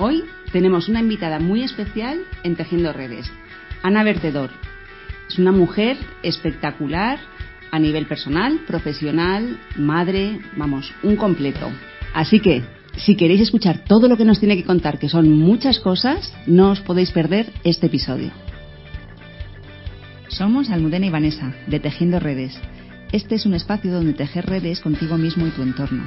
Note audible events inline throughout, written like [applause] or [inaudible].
Hoy tenemos una invitada muy especial en Tejiendo Redes, Ana Vertedor. Es una mujer espectacular a nivel personal, profesional, madre, vamos, un completo. Así que, si queréis escuchar todo lo que nos tiene que contar, que son muchas cosas, no os podéis perder este episodio. Somos Almudena y Vanessa, de Tejiendo Redes. Este es un espacio donde tejer redes contigo mismo y tu entorno.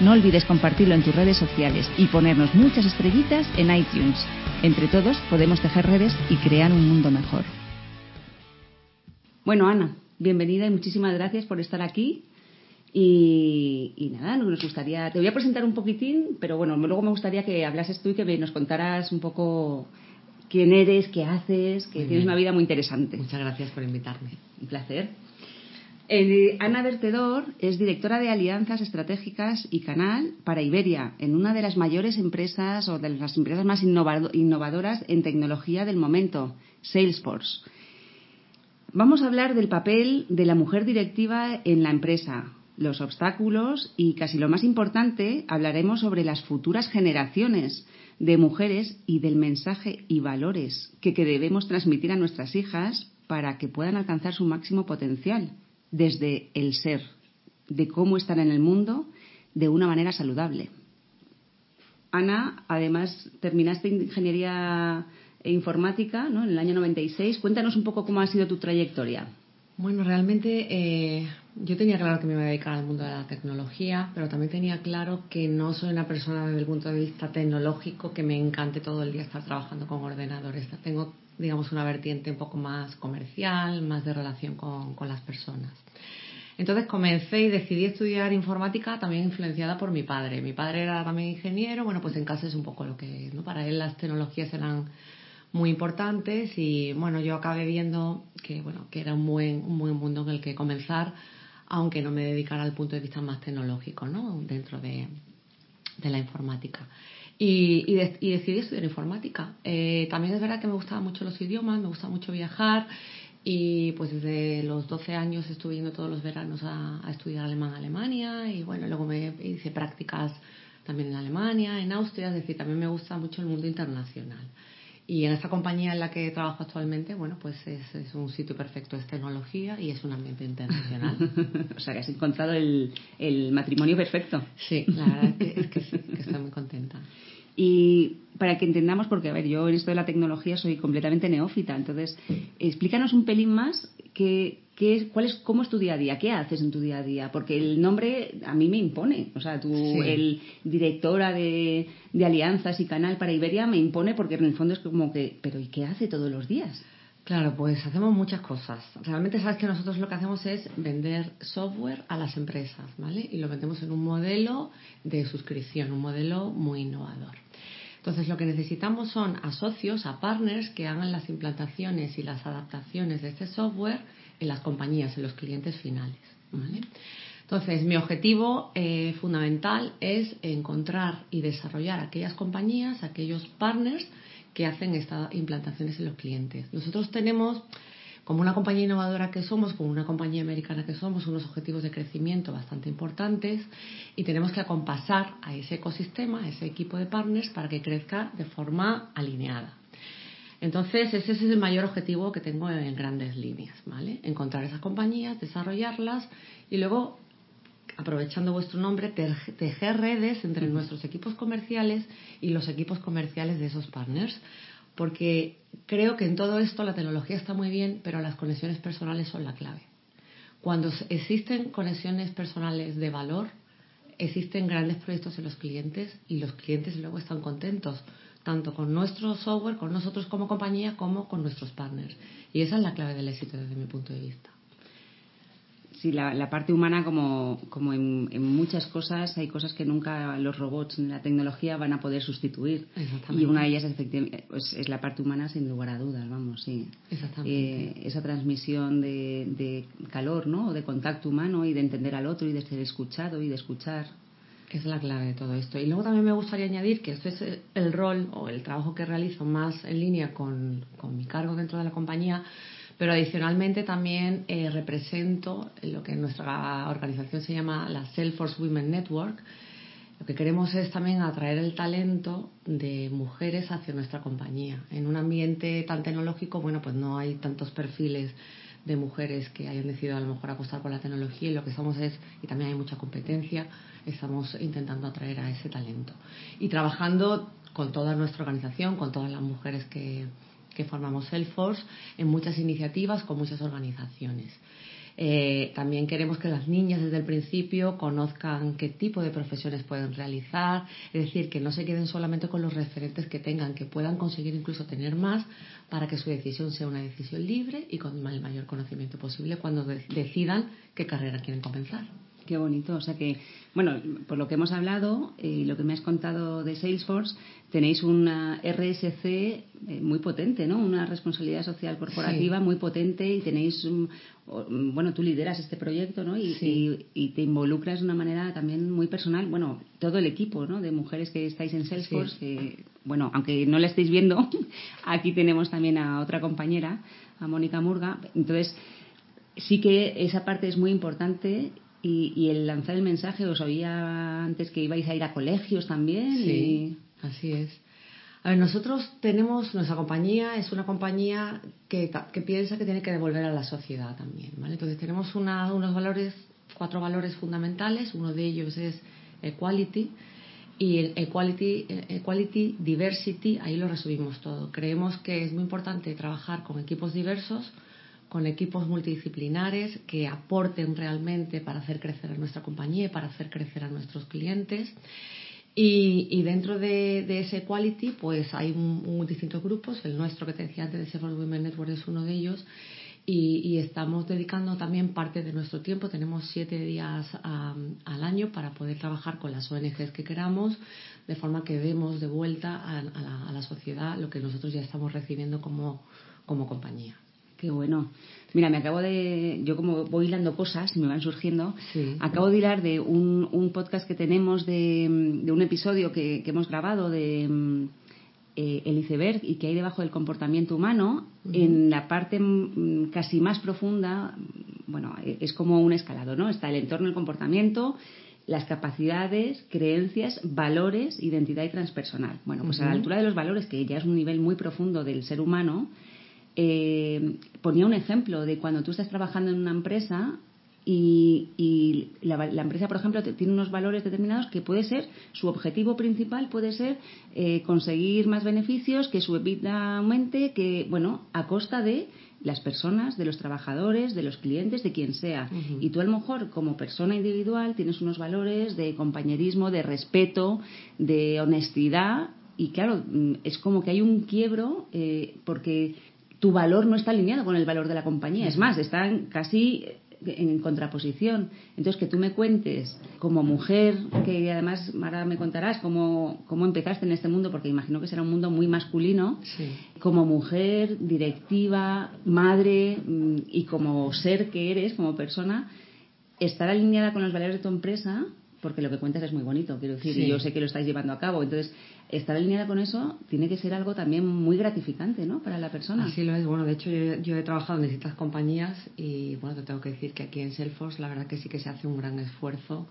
no olvides compartirlo en tus redes sociales y ponernos muchas estrellitas en iTunes. Entre todos podemos tejer redes y crear un mundo mejor. Bueno, Ana, bienvenida y muchísimas gracias por estar aquí. Y, nada, nos gustaría, te voy a presentar un poquitín, pero bueno, luego me gustaría que hablases tú y que nos contaras un poco quién eres, qué haces, que tienes una vida muy interesante. Muchas gracias por invitarme. Un placer. Eh, Ana Vertedor es directora de alianzas estratégicas y canal para Iberia, en una de las mayores empresas o de las empresas más innovadoras en tecnología del momento, Salesforce. Vamos a hablar del papel de la mujer directiva en la empresa, los obstáculos y, casi lo más importante, hablaremos sobre las futuras generaciones de mujeres y del mensaje y valores que, debemos transmitir a nuestras hijas para que puedan alcanzar su máximo potencial desde el ser, de cómo estar en el mundo de una manera saludable. Ana, además, terminaste ingeniería informática ¿no? en el año 96. Cuéntanos un poco cómo ha sido tu trayectoria. Bueno, realmente eh, yo tenía claro que me iba a dedicar al mundo de la tecnología, pero también tenía claro que no soy una persona desde el punto de vista tecnológico que me encante todo el día estar trabajando con ordenadores. Tengo, digamos, una vertiente un poco más comercial, más de relación con, con las personas. Entonces comencé y decidí estudiar informática también influenciada por mi padre. Mi padre era también ingeniero, bueno, pues en casa es un poco lo que, ¿no? Para él las tecnologías eran muy importantes y bueno, yo acabé viendo que bueno, que era un buen, un buen mundo en el que comenzar, aunque no me dedicara al punto de vista más tecnológico, ¿no? Dentro de, de la informática. Y, y, decidí estudiar informática. Eh, también es verdad que me gustaban mucho los idiomas, me gusta mucho viajar y pues desde los 12 años estuve yendo todos los veranos a, estudiar alemán a Alemania y bueno, luego me hice prácticas también en Alemania, en Austria, es decir, también me gusta mucho el mundo internacional. Y en esta compañía en la que trabajo actualmente, bueno, pues es, un sitio perfecto, es tecnología y es un ambiente internacional. [laughs] o sea, que has encontrado el, matrimonio perfecto. Sí, la verdad es que, sí, que estoy muy contenta. Y para que entendamos, porque a ver, yo en esto de la tecnología soy completamente neófita, entonces explícanos un pelín más qué, qué es, cuál es, cómo es tu día a día, qué haces en tu día a día, porque el nombre a mí me impone, o sea, tú, el directora de, de alianzas y canal para Iberia me impone porque en el fondo es como que, pero ¿y qué hace todos los días? Claro, pues hacemos muchas cosas. Realmente sabes que nosotros lo que hacemos es vender software a las empresas, ¿vale? Y lo vendemos en un modelo de suscripción, un modelo muy innovador. Entonces, lo que necesitamos son a socios, a partners que hagan las implantaciones y las adaptaciones de este software en las compañías, en los clientes finales. Entonces, mi objetivo eh, fundamental es encontrar y desarrollar aquellas compañías, aquellos partners que hacen estas implantaciones en los clientes. Nosotros tenemos como una compañía innovadora que somos, como una compañía americana que somos, unos objetivos de crecimiento bastante importantes y tenemos que acompasar a ese ecosistema, a ese equipo de partners para que crezca de forma alineada. Entonces, ese es el mayor objetivo que tengo en grandes líneas, ¿vale? Encontrar esas compañías, desarrollarlas y luego, aprovechando vuestro nombre, tejer redes entre nuestros equipos comerciales y los equipos comerciales de esos partners porque creo que en todo esto la tecnología está muy bien, pero las conexiones personales son la clave. Cuando existen conexiones personales de valor, existen grandes proyectos en los clientes y los clientes luego están contentos, tanto con nuestro software, con nosotros como compañía, como con nuestros partners. Y esa es la clave del éxito desde mi punto de vista. Sí, la, parte humana, como, como en, muchas cosas, hay cosas que nunca los robots ni la tecnología van a poder sustituir. Y una de ellas es, pues, es la parte humana, sin lugar a dudas, vamos, sí. Eh, esa transmisión de, de calor, ¿no? De contacto humano y de entender al otro y de ser escuchado y de escuchar. Es la clave de todo esto. Y luego también me gustaría añadir que este es el rol o el trabajo que realizo más en línea con, con mi cargo dentro de la compañía pero adicionalmente también eh, represento lo que en nuestra organización se llama la Salesforce Women Network. Lo que queremos es también atraer el talento de mujeres hacia nuestra compañía. En un ambiente tan tecnológico, bueno, pues no hay tantos perfiles de mujeres que hayan decidido a lo mejor apostar por la tecnología y lo que estamos es, y también hay mucha competencia, estamos intentando atraer a ese talento. Y trabajando con toda nuestra organización, con todas las mujeres que, que formamos Salesforce en muchas iniciativas con muchas organizaciones. Eh, también queremos que las niñas desde el principio conozcan qué tipo de profesiones pueden realizar, es decir, que no se queden solamente con los referentes que tengan, que puedan conseguir incluso tener más para que su decisión sea una decisión libre y con el mayor conocimiento posible cuando decidan qué carrera quieren comenzar. Qué bonito. O sea que, bueno, por lo que hemos hablado y lo que me has contado de Salesforce, tenéis una RSC eh, muy potente, ¿no? Una responsabilidad social corporativa muy potente y tenéis, bueno, tú lideras este proyecto, ¿no? Y, y, te involucras de una manera también muy personal. Bueno, todo el equipo, ¿no? De mujeres que estáis en Salesforce, que, bueno, aunque no la estéis viendo, [laughs] aquí tenemos también a otra compañera, a Mónica Murga. Entonces, sí que esa parte es muy importante y, el lanzar el mensaje, os oía antes que ibais a ir a colegios también. Sí, así es. A ver, nosotros tenemos, nuestra compañía es una compañía que, que, piensa que tiene que devolver a la sociedad también, ¿vale? Entonces tenemos unos valores, cuatro valores fundamentales, uno de ellos es equality, y el equality, equality, diversity, ahí lo resumimos todo. Creemos que es muy importante trabajar con equipos diversos, con equipos multidisciplinares que aporten realmente para hacer crecer a nuestra compañía y para hacer crecer a nuestros clientes. Y, dentro de, ese quality, pues hay distintos grupos. El nuestro que te decía antes de Salesforce Women Network es uno de ellos. Y, estamos dedicando también parte de nuestro tiempo. Tenemos siete días al año para poder trabajar con las ONGs que queramos, de forma que demos de vuelta a, la, a la, sociedad lo que nosotros ya estamos recibiendo como, como compañía. Qué bueno. Mira, me acabo de. Yo, como voy hilando cosas y me van surgiendo, acabo de hilar de un, podcast que tenemos de, un episodio que, hemos grabado de eh, el iceberg y que hay debajo del comportamiento humano. En la parte mm, casi más profunda, bueno, e, es como un escalado, ¿no? Está el entorno, el comportamiento, las capacidades, creencias, valores, identidad y transpersonal. Bueno, pues a la altura de los valores, que ya es un nivel muy profundo del ser humano, eh, ponía un ejemplo de cuando tú estás trabajando en una empresa y, la, empresa, por ejemplo, tiene unos valores determinados que puede ser, su objetivo principal puede ser eh, conseguir más beneficios, que su EBITDA aumente, que, bueno, a costa de las personas, de los trabajadores, de los clientes, de quien sea. Y tú a lo mejor como persona individual tienes unos valores de compañerismo, de respeto, de honestidad. Y claro, mm, es como que hay un quiebro eh, porque tu valor no está alineado con el valor de la compañía. Es más, están casi en contraposición. Entonces, que tú me cuentes como mujer, que además ahora me contarás cómo, cómo empezaste en este mundo, porque imagino que será un mundo muy masculino, como mujer, directiva, madre mm, y como ser que eres, como persona, estar alineada con los valores de tu empresa porque lo que cuentas es muy bonito, quiero decir, y yo sé que lo estáis llevando a cabo. Entonces, estar alineada con eso tiene que ser algo también muy gratificante, ¿no? Para la persona. Así lo es. Bueno, de hecho, yo, he trabajado en distintas compañías y, bueno, te tengo que decir que aquí en Salesforce la verdad que sí que se hace un gran esfuerzo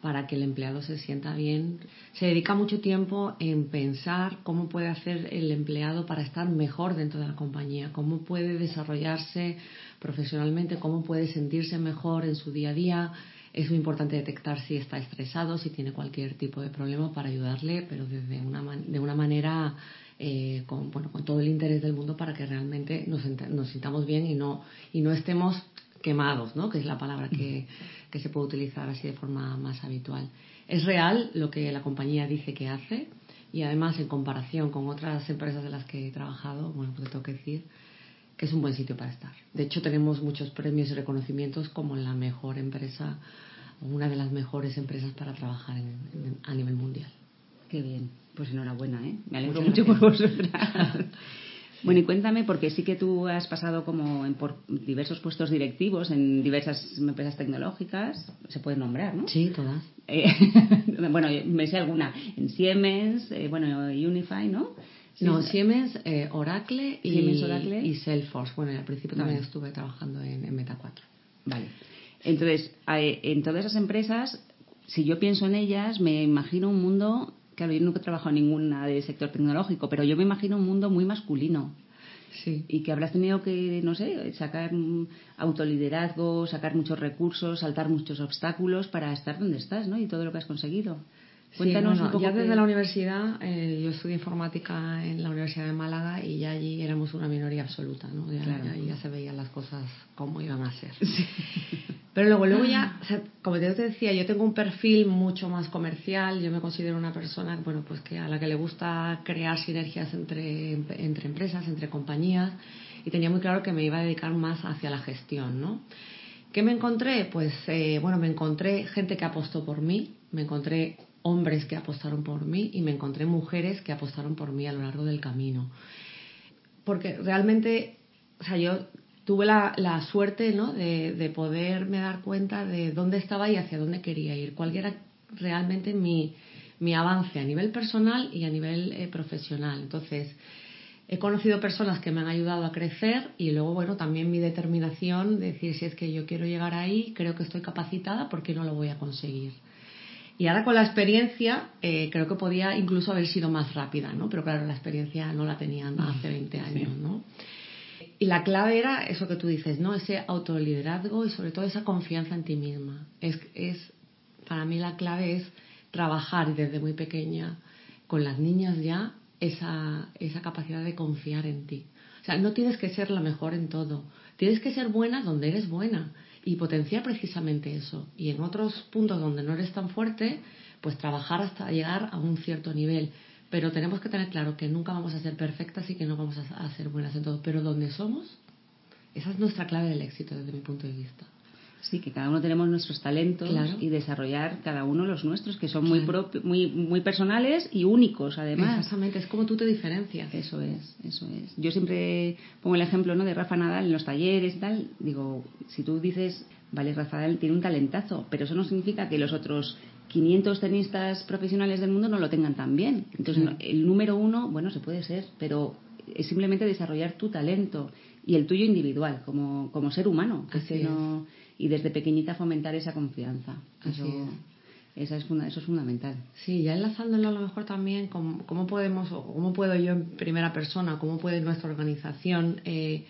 para que el empleado se sienta bien. Se dedica mucho tiempo en pensar cómo puede hacer el empleado para estar mejor dentro de la compañía, cómo puede desarrollarse profesionalmente, cómo puede sentirse mejor en su día a día, es muy importante detectar si está estresado, si tiene cualquier tipo de problema para ayudarle, pero desde una de una manera eh, con, bueno, con todo el interés del mundo para que realmente nos, nos sintamos bien y no, y no estemos quemados, ¿no? que es la palabra que, que se puede utilizar así de forma más habitual. Es real lo que la compañía dice que hace y además en comparación con otras empresas de las que he trabajado, bueno, pues tengo que decir que es un buen sitio para estar. De hecho, tenemos muchos premios y reconocimientos como la mejor empresa, una de las mejores empresas para trabajar a nivel mundial. Qué bien. Pues enhorabuena, ¿eh? Me alegro mucho por vosotras. [laughs] Bueno, y cuéntame, porque sí que tú has pasado como en por diversos puestos directivos en diversas empresas tecnológicas, se puede nombrar, ¿no? Sí, todas. Eh, [laughs] bueno, me sé alguna. En Siemens, eh, bueno, Unify, ¿no? No, Siemens, eh, Oracle, y, Oracle y Salesforce. Bueno, al principio también estuve trabajando en, Meta 4. Vale. Entonces, en todas esas empresas, si yo pienso en ellas, me imagino un mundo Claro, yo nunca he trabajado en ninguna del sector tecnológico, pero yo me imagino un mundo muy masculino. Sí. Y que habrás tenido que, no sé, sacar autoliderazgo, sacar muchos recursos, saltar muchos obstáculos para estar donde estás, ¿no? Y todo lo que has conseguido. Cuéntanos un poco. Ya desde la universidad, eh, yo estudié informática en la Universidad de Málaga y ya allí éramos una minoría absoluta, ¿no? Ya, ya, se veían las cosas como iban a ser. Pero luego, luego ya, [laughs] como te decía, yo tengo un perfil mucho más comercial. Yo me considero una persona, bueno, pues que a la que le gusta crear sinergias entre, entre empresas, entre compañías, y tenía muy claro que me iba a dedicar más hacia la gestión, ¿no? ¿Qué me encontré? Pues, eh, bueno, me encontré gente que apostó por mí, me encontré hombres que apostaron por mí y me encontré mujeres que apostaron por mí a lo largo del camino. Porque realmente, o sea, yo tuve la, suerte ¿no? de, de, poderme dar cuenta de dónde estaba y hacia dónde quería ir, cuál realmente mi, mi avance a nivel personal y a nivel eh, profesional. Entonces, he conocido personas que me han ayudado a crecer y luego, bueno, también mi determinación de decir si es que yo quiero llegar ahí, creo que estoy capacitada, ¿por qué no lo voy a conseguir? Y ahora con la experiencia eh, creo que podía incluso haber sido más rápida, ¿no? Pero claro, la experiencia no la tenían hace 20 años, ¿no? Y la clave era eso que tú dices, ¿no? Ese autoliderazgo y sobre todo esa confianza en ti misma. Es, es, para mí la clave es trabajar desde muy pequeña con las niñas ya esa, esa capacidad de confiar en ti. O sea, no tienes que ser la mejor en todo. Tienes que ser buena donde eres buena y potenciar precisamente eso. Y en otros puntos donde no eres tan fuerte, pues trabajar hasta llegar a un cierto nivel. Pero tenemos que tener claro que nunca vamos a ser perfectas y que no vamos a, ser buenas en todo. Pero donde somos, esa es nuestra clave del éxito desde mi punto de vista. Sí, que cada uno tenemos nuestros talentos y desarrollar cada uno los nuestros, que son muy, muy, muy personales y únicos, además. Exactamente, es como tú te diferencias. Eso es, eso es. Yo siempre pongo el ejemplo ¿no? de Rafa Nadal en los talleres y tal. Digo, si tú dices, vale, Rafa Nadal tiene un talentazo, pero eso no significa que los otros 500 tenistas profesionales del mundo no lo tengan tan bien. Entonces, el número uno, bueno, se puede ser, pero es simplemente desarrollar tu talento y el tuyo individual como, como ser humano. Que no y desde pequeñita fomentar esa confianza. Eso, es. es, eso es fundamental. Sí, ya enlazándolo a lo mejor también, cómo, cómo podemos, o cómo puedo yo en primera persona, cómo puede nuestra organización eh,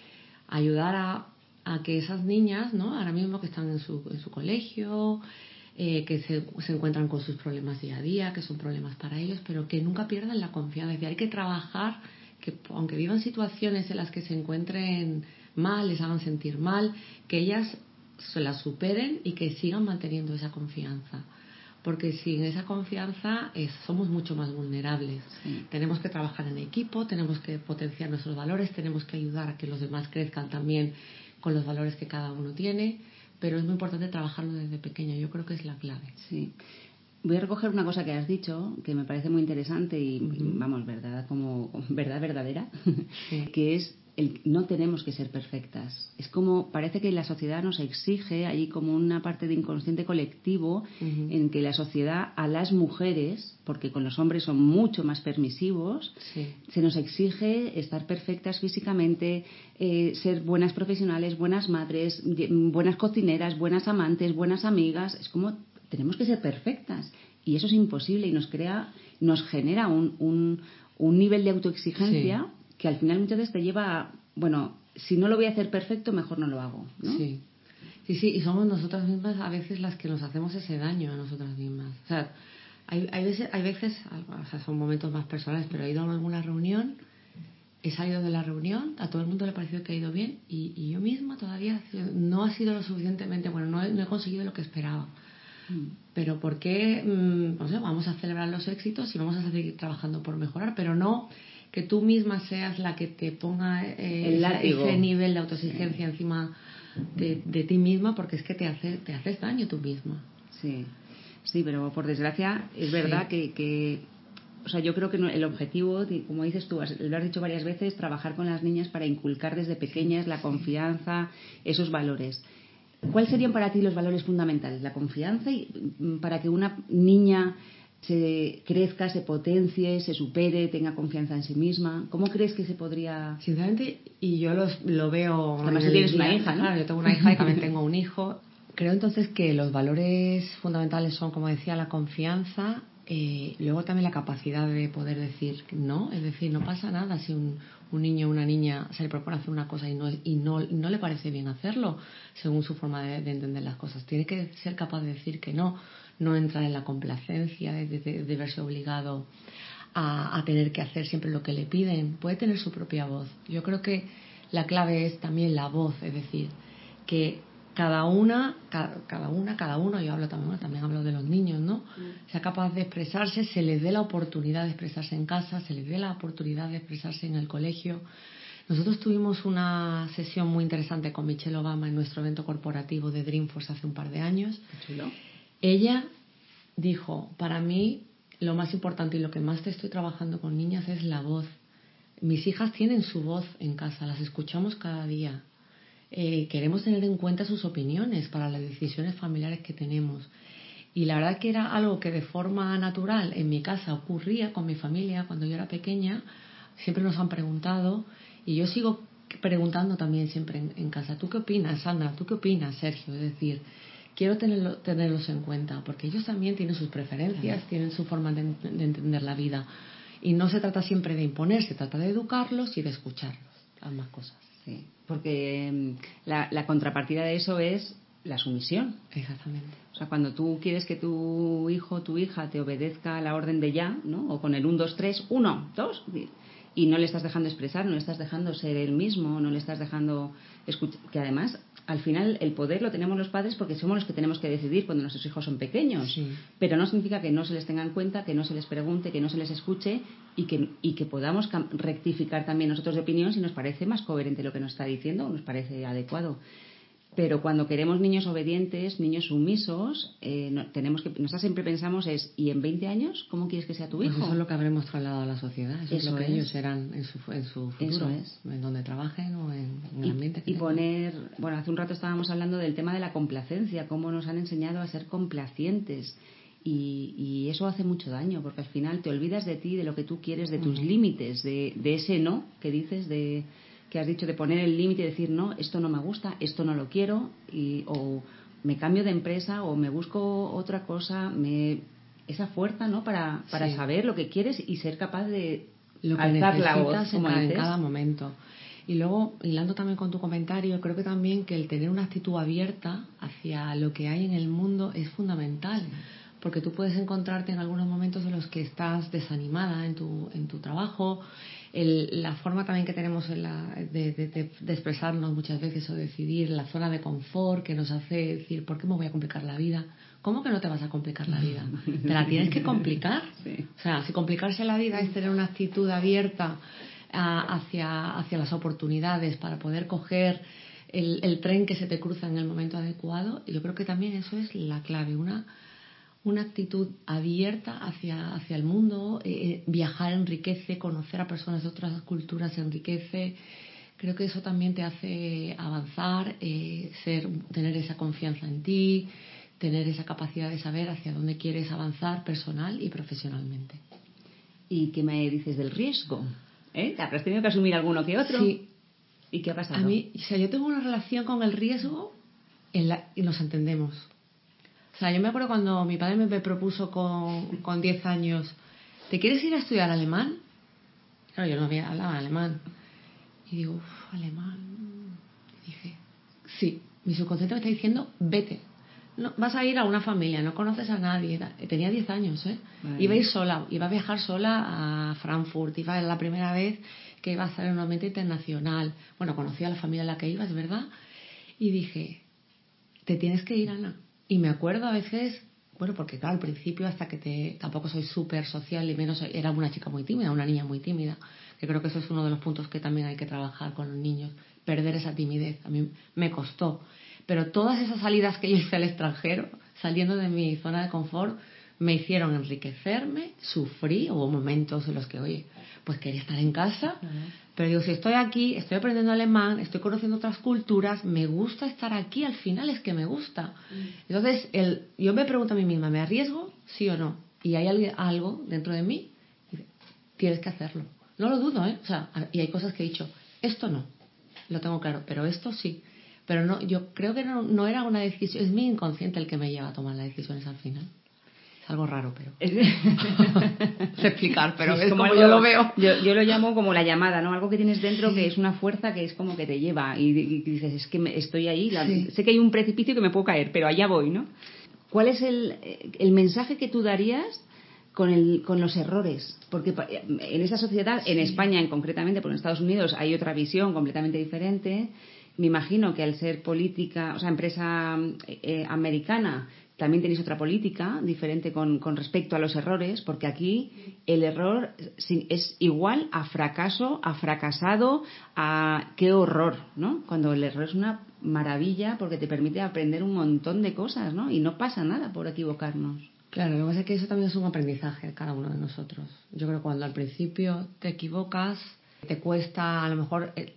ayudar a, a, que esas niñas, ¿no? ahora mismo que están en su, en su colegio, eh, que se, se, encuentran con sus problemas día a día, que son problemas para ellos, pero que nunca pierdan la confianza. Es decir, hay que trabajar, que aunque vivan situaciones en las que se encuentren mal, les hagan sentir mal, que ellas se la superen y que sigan manteniendo esa confianza. Porque sin esa confianza somos mucho más vulnerables. Tenemos que trabajar en equipo, tenemos que potenciar nuestros valores, tenemos que ayudar a que los demás crezcan también con los valores que cada uno tiene, pero es muy importante trabajarlo desde pequeño. Yo creo que es la clave. Sí. Voy a recoger una cosa que has dicho que me parece muy interesante y, vamos, verdad, como verdad verdadera, [laughs] que es no tenemos que ser perfectas. Es como, parece que la sociedad nos exige, ahí como una parte de inconsciente colectivo, en que la sociedad a las mujeres, porque con los hombres son mucho más permisivos, se nos exige estar perfectas físicamente, eh, ser buenas profesionales, buenas madres, buenas cocineras, buenas amantes, buenas amigas. Es como, tenemos que ser perfectas. Y eso es imposible y nos crea, nos genera un, un, nivel de autoexigencia que al final muchas veces te lleva, bueno, si no lo voy a hacer perfecto, mejor no lo hago. ¿no? Sí. Sí, sí, y somos nosotras mismas a veces las que nos hacemos ese daño a nosotras mismas. O sea, hay, hay veces, hay veces o sea, son momentos más personales, pero he ido a alguna reunión, he salido de la reunión, a todo el mundo le ha parecido que ha ido bien y, yo misma todavía no ha sido lo suficientemente bueno, no he, no he conseguido lo que esperaba. Mm. Pero ¿por qué? Mm, no sé, vamos a celebrar los éxitos y vamos a seguir trabajando por mejorar, pero no que tú misma seas la que te ponga eh, ese nivel de autoexigencia encima de, de, ti misma porque es que te, hace, te haces daño tú misma. Sí, sí, pero por desgracia es verdad que, que, o sea, yo creo que el objetivo, como dices tú, lo has dicho varias veces, trabajar con las niñas para inculcar desde pequeñas la confianza, esos valores. ¿Cuáles serían para ti los valores fundamentales? La confianza y mm, para que una niña se crezca, se potencie, se supere, tenga confianza en sí misma. ¿Cómo crees que se podría...? Sinceramente, y yo lo veo... Además tú tienes una hija, ¿no? yo tengo una hija y también [laughs] tengo un hijo. Creo entonces que los valores fundamentales son, como decía, la confianza, eh, luego también la capacidad de poder decir no, es decir, no pasa nada si un, un niño o una niña se le propone hacer una cosa y no, y no, no le parece bien hacerlo, según su forma de, de entender las cosas. Tiene que ser capaz de decir que no no entrar en la complacencia de, verse obligado a, tener que hacer siempre lo que le piden. Puede tener su propia voz. Yo creo que la clave es también la voz, es decir, que cada una, cada, una, cada uno, yo hablo también, también hablo de los niños, ¿no? Mm. Sea capaz de expresarse, se les dé la oportunidad de expresarse en casa, se les dé la oportunidad de expresarse en el colegio. Nosotros tuvimos una sesión muy interesante con Michelle Obama en nuestro evento corporativo de Dreamforce hace un par de años. Ella dijo, para mí lo más importante y lo que más te estoy trabajando con niñas es la voz. Mis hijas tienen su voz en casa, las escuchamos cada día. Eh, queremos tener en cuenta sus opiniones para las decisiones familiares que tenemos. Y la verdad que era algo que de forma natural en mi casa ocurría con mi familia cuando yo era pequeña. Siempre nos han preguntado y yo sigo preguntando también siempre en, en casa, ¿tú qué opinas, Sandra? ¿Tú qué opinas, Sergio? Es decir, quiero tenerlo, tenerlos en cuenta, porque ellos también tienen sus preferencias, tienen su forma de, entender la vida. Y no se trata siempre de imponer, se trata de educarlos y de escucharlos, ambas cosas. Sí, porque em, la, la contrapartida de eso es la sumisión. Exactamente. O sea, cuando tú quieres que tu hijo o tu hija te obedezca a la orden de ya, ¿no? O con el 1, 2, 3, 1, 2, y no le estás dejando expresar, no le estás dejando ser él mismo, no le estás dejando escuchar, que además al final el poder lo tenemos los padres porque somos los que tenemos que decidir cuando nuestros hijos son pequeños. Pero no significa que no se les tenga en cuenta, que no se les pregunte, que no se les escuche y que, y que podamos rectificar también nosotros de opinión si nos parece más coherente lo que nos está diciendo o nos parece adecuado. Pero cuando queremos niños obedientes, niños sumisos, eh, tenemos que, nosotros siempre pensamos es, ¿y en 20 años cómo quieres que sea tu pues hijo? eso es lo que habremos trasladado a la sociedad, eso, es lo que ellos serán en su, en su futuro, en donde trabajen o en, el ambiente. y poner, bueno, hace un rato estábamos hablando del tema de la complacencia, cómo nos han enseñado a ser complacientes. Y, y, eso hace mucho daño, porque al final te olvidas de ti, de lo que tú quieres, de tus límites, de, de, ese no que dices, de, que has dicho de poner el límite y decir, no, esto no me gusta, esto no lo quiero, y, o me cambio de empresa o me busco otra cosa, me, esa fuerza ¿no? para, para saber lo que quieres y ser capaz de lo que alzar la voz en, cada, en cada momento. Y luego, hilando también con tu comentario, creo que también que el tener una actitud abierta hacia lo que hay en el mundo es fundamental. Porque tú puedes encontrarte en algunos momentos en los que estás desanimada en tu, en tu trabajo, la forma también que tenemos de, expresarnos muchas veces o decidir, la zona de confort que nos hace decir, ¿por qué me voy a complicar la vida? ¿Cómo que no te vas a complicar la vida? ¿Te la tienes que complicar? [laughs] O sea, si complicarse la vida es tener una actitud abierta hacia, hacia las oportunidades para poder coger el, el tren que se te cruza en el momento adecuado, yo creo que también eso es la clave, una una actitud abierta hacia, hacia el mundo, eh, eh, viajar enriquece, conocer a personas de otras culturas enriquece. Creo que eso también te hace avanzar, eh, ser, tener esa confianza en ti, tener esa capacidad de saber hacia dónde quieres avanzar personal y profesionalmente. ¿Y qué me dices del riesgo? ¿Eh? ¿Habrás tenido que asumir alguno que otro? Sí. ¿Y qué ha pasado? A mí, o sea, yo tengo una relación con el riesgo en la, y nos entendemos. O sea, yo me acuerdo cuando mi padre me propuso con, con 10 años, ¿te quieres ir a estudiar alemán? Claro, yo no había hablado alemán. Y digo, uff, alemán. Y dije, sí, mi subconsciente me está diciendo, vete. No, vas a ir a una familia, no conoces a nadie. Tenía 10 años, ¿eh? Iba a ir sola, iba a viajar sola a Frankfurt, iba a la primera vez que iba a estar en un ambiente internacional. Bueno, conocí a la familia en la que iba, es verdad. Y dije, te tienes que ir, Ana y me acuerdo a veces, bueno, porque claro, al principio hasta que te, tampoco soy súper social y menos, era una chica muy tímida, una niña muy tímida. que creo que eso es uno de los puntos que también hay que trabajar con los niños, perder esa timidez. A mí me costó. Pero todas esas salidas que yo hice al extranjero, saliendo de mi zona de confort, me hicieron enriquecerme, sufrí, hubo momentos en los que, oye, pues quería estar en casa, pero digo, si estoy aquí, estoy aprendiendo alemán, estoy conociendo otras culturas, me gusta estar aquí, al final es que me gusta. Mm. Entonces, el, yo me pregunto a mí misma, ¿me arriesgo? Sí o no. Y hay algo dentro de mí, tienes que hacerlo. No lo dudo, ¿eh? O sea, y hay cosas que he dicho, esto no, lo tengo claro, pero esto sí. Pero no, yo creo que no, no era una decisión, es mi inconsciente el que me lleva a tomar las decisiones al final algo raro, pero. [laughs] [laughs] sé explicar, pero es, como, yo lo veo. Yo, lo llamo como la llamada, ¿no? Algo que tienes dentro que es una fuerza que es como que te lleva y, dices, es que estoy ahí, sé que hay un precipicio que me puedo caer, pero allá voy, ¿no? ¿Cuál es el, el mensaje que tú darías con, el, con los errores? Porque en esa sociedad, en España en concretamente, porque en Estados Unidos hay otra visión completamente diferente. Me imagino que al ser política, o sea, empresa eh, americana, también tenéis otra política diferente con, respecto a los errores, porque aquí el error es igual a fracaso, a fracasado, a qué horror, ¿no? Cuando el error es una maravilla porque te permite aprender un montón de cosas, ¿no? Y no pasa nada por equivocarnos. Claro, lo que pasa es que eso también es un aprendizaje cada uno de nosotros. Yo creo que cuando al principio te equivocas, te cuesta a lo mejor eh,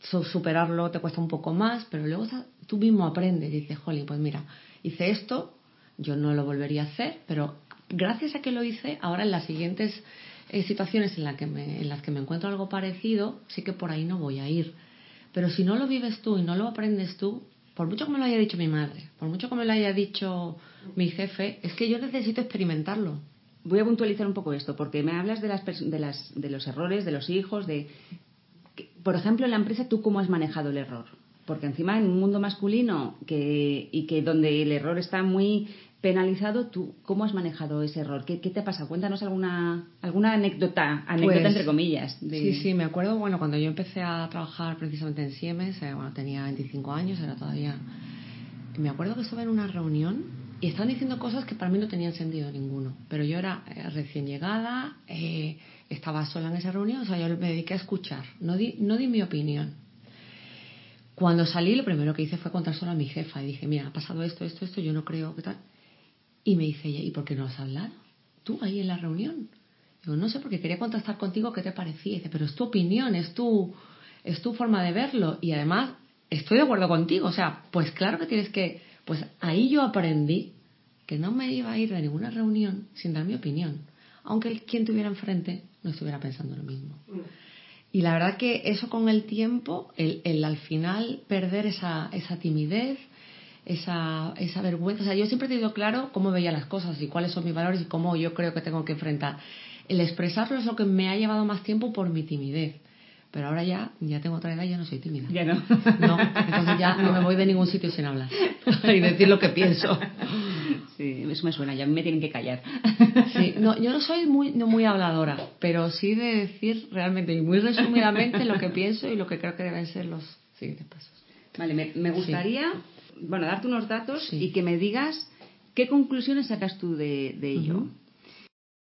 superarlo, te cuesta un poco más, pero luego tú mismo aprendes dices, jolly, pues mira, hice esto, yo no lo volvería a hacer, pero gracias a que lo hice, ahora en las siguientes eh, situaciones en, que en las que me encuentro algo parecido, sí que por ahí no voy a ir. Pero si no lo vives tú y no lo aprendes tú, por mucho que me lo haya dicho mi madre, por mucho que me lo haya dicho mi jefe, es que yo necesito experimentarlo. Voy a puntualizar un poco esto, porque me hablas de, las, de, las, de los errores, de los hijos, de... Por ejemplo, en la empresa, ¿tú cómo has manejado el error? Porque encima en un mundo masculino que, y que donde el error está muy penalizado, ¿tú cómo has manejado ese error? ¿Qué, te pasa? Cuéntanos alguna, alguna anécdota, anécdota pues, entre comillas. Sí, sí, me acuerdo, bueno, cuando yo empecé a trabajar precisamente en Siemens, eh, bueno, tenía 25 años, era todavía... Me acuerdo que estuve en una reunión y estaban diciendo cosas que para mí no tenían sentido ninguno, pero yo era eh, recién llegada, eh, estaba sola en esa reunión, o sea, yo me dediqué a escuchar, no di, no di mi opinión. Cuando salí, lo primero que hice fue contar solo a mi jefa y dije, mira, ha pasado esto, esto, esto, yo no creo que tal. Y me dice ella, ¿y por qué no has hablado? Tú ahí en la reunión. Digo, no sé, porque quería contactar contigo qué te parecía. dice, pero es tu opinión, es tu, es tu forma de verlo. Y además, estoy de acuerdo contigo. O sea, pues claro que tienes que. Pues ahí yo aprendí que no me iba a ir de ninguna reunión sin dar mi opinión. Aunque quien tuviera enfrente no estuviera pensando lo mismo. Y la verdad que eso con el tiempo, el, el al final perder esa, esa timidez, esa, esa vergüenza. O sea, yo siempre he tenido claro cómo veía las cosas y cuáles son mis valores y cómo yo creo que tengo que enfrentar. El expresarlo es lo que me ha llevado más tiempo por mi timidez. Pero ahora ya, ya tengo otra edad y ya no soy tímida. Ya no. [laughs] No, entonces ya no me voy de ningún sitio sin hablar [laughs] y decir lo que pienso. Sí, eso me suena, ya me tienen que callar. Sí, no, yo no soy muy, no muy habladora, pero sí de decir realmente y muy resumidamente lo que pienso y lo que creo que deben ser los siguientes pasos. Vale, me, me gustaría bueno, darte unos datos y que me digas qué conclusiones sacas tú de, ello.